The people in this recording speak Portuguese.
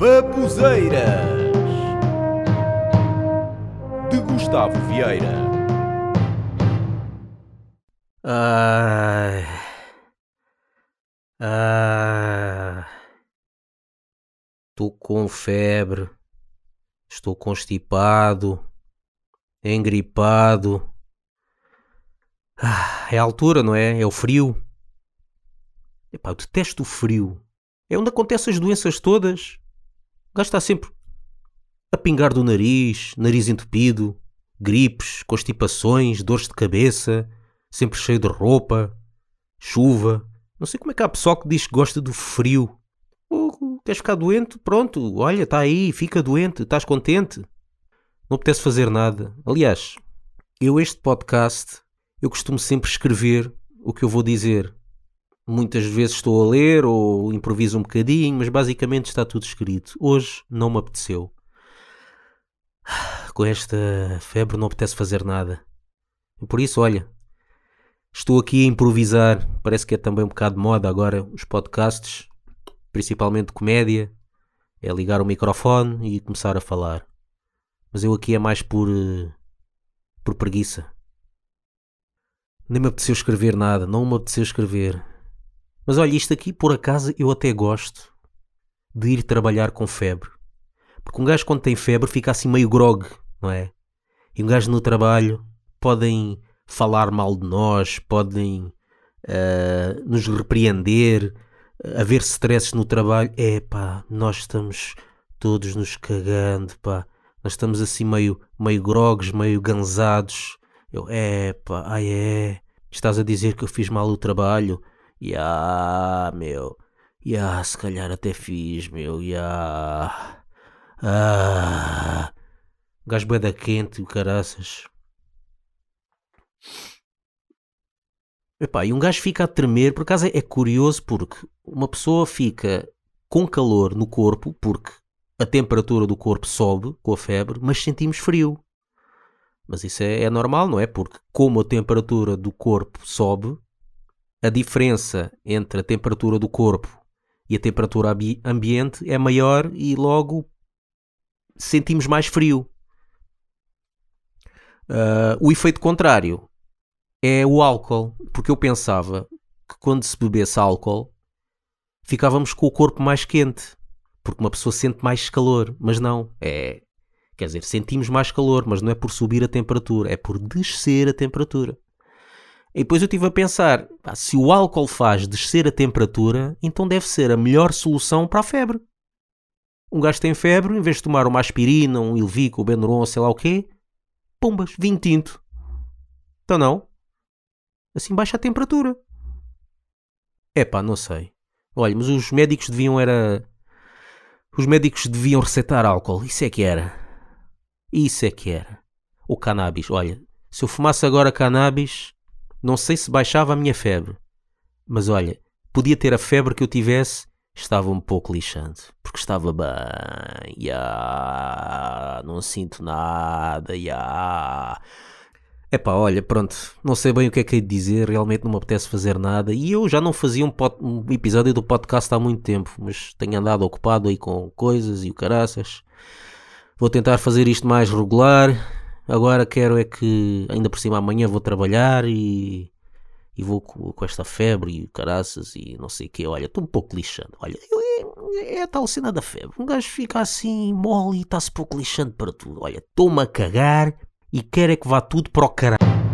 Babuzeiras de Gustavo Vieira. Ai. Ah. Estou com febre. Estou constipado. Engripado. Ah, é a altura, não é? É o frio. Epá, eu detesto o frio. É onde acontecem as doenças todas. O gajo está sempre a pingar do nariz, nariz entupido, gripes, constipações, dores de cabeça, sempre cheio de roupa, chuva. Não sei como é que há pessoal que diz que gosta do frio. Oh, queres ficar doente? Pronto, olha, está aí, fica doente, estás contente. Não apetece fazer nada. Aliás, eu este podcast, eu costumo sempre escrever o que eu vou dizer. Muitas vezes estou a ler ou improviso um bocadinho, mas basicamente está tudo escrito. Hoje não me apeteceu. Com esta febre não apetece fazer nada. E por isso, olha, Estou aqui a improvisar, parece que é também um bocado de moda agora os podcasts, principalmente comédia, é ligar o microfone e começar a falar. Mas eu aqui é mais por uh, por preguiça. Nem me apeteceu escrever nada, não me apeteceu escrever. Mas olha, isto aqui por acaso eu até gosto de ir trabalhar com febre. Porque um gajo quando tem febre fica assim meio grog, não é? E um gajo no trabalho podem falar mal de nós, podem uh, nos repreender, haver stresses no trabalho. É pá, nós estamos todos nos cagando, pá. Nós estamos assim meio, meio grogues, meio gansados. Eu, é pá, ai é. Estás a dizer que eu fiz mal o trabalho? Ya, meu. Ya, se calhar até fiz, meu. Ya. Ah. Gajo da quente, caraças. Epá, e um gajo fica a tremer, por acaso é, é curioso porque uma pessoa fica com calor no corpo, porque a temperatura do corpo sobe com a febre, mas sentimos frio. Mas isso é, é, normal, não é? Porque como a temperatura do corpo sobe, a diferença entre a temperatura do corpo e a temperatura ambiente é maior e logo sentimos mais frio. Uh, o efeito contrário é o álcool, porque eu pensava que quando se bebesse álcool ficávamos com o corpo mais quente, porque uma pessoa sente mais calor, mas não, é, quer dizer, sentimos mais calor, mas não é por subir a temperatura, é por descer a temperatura. E depois eu estive a pensar, pá, se o álcool faz descer a temperatura, então deve ser a melhor solução para a febre. Um gajo tem febre, em vez de tomar uma aspirina, um Ilvico, um Benuron, sei lá o quê, pumbas, vinho tinto. Então não, assim baixa a temperatura. É pá, não sei. Olha, mas os médicos deviam era. Os médicos deviam receitar álcool. Isso é que era. Isso é que era. O cannabis. Olha, se eu fumasse agora cannabis, não sei se baixava a minha febre. Mas olha, podia ter a febre que eu tivesse, estava um pouco lixante. Porque estava bem. Não sinto nada. Yeah. Epá, olha, pronto, não sei bem o que é que hei de dizer, realmente não me apetece fazer nada. E eu já não fazia um, pod, um episódio do podcast há muito tempo, mas tenho andado ocupado aí com coisas e o caraças. Vou tentar fazer isto mais regular. Agora quero é que, ainda por cima, amanhã vou trabalhar e, e vou com, com esta febre e caraças e não sei o que. Olha, estou um pouco lixando. Olha, é, é a tal cena da febre. Um gajo fica assim mole e está-se pouco lixando para tudo. Olha, estou-me a cagar e quer é que vá tudo para o caralho.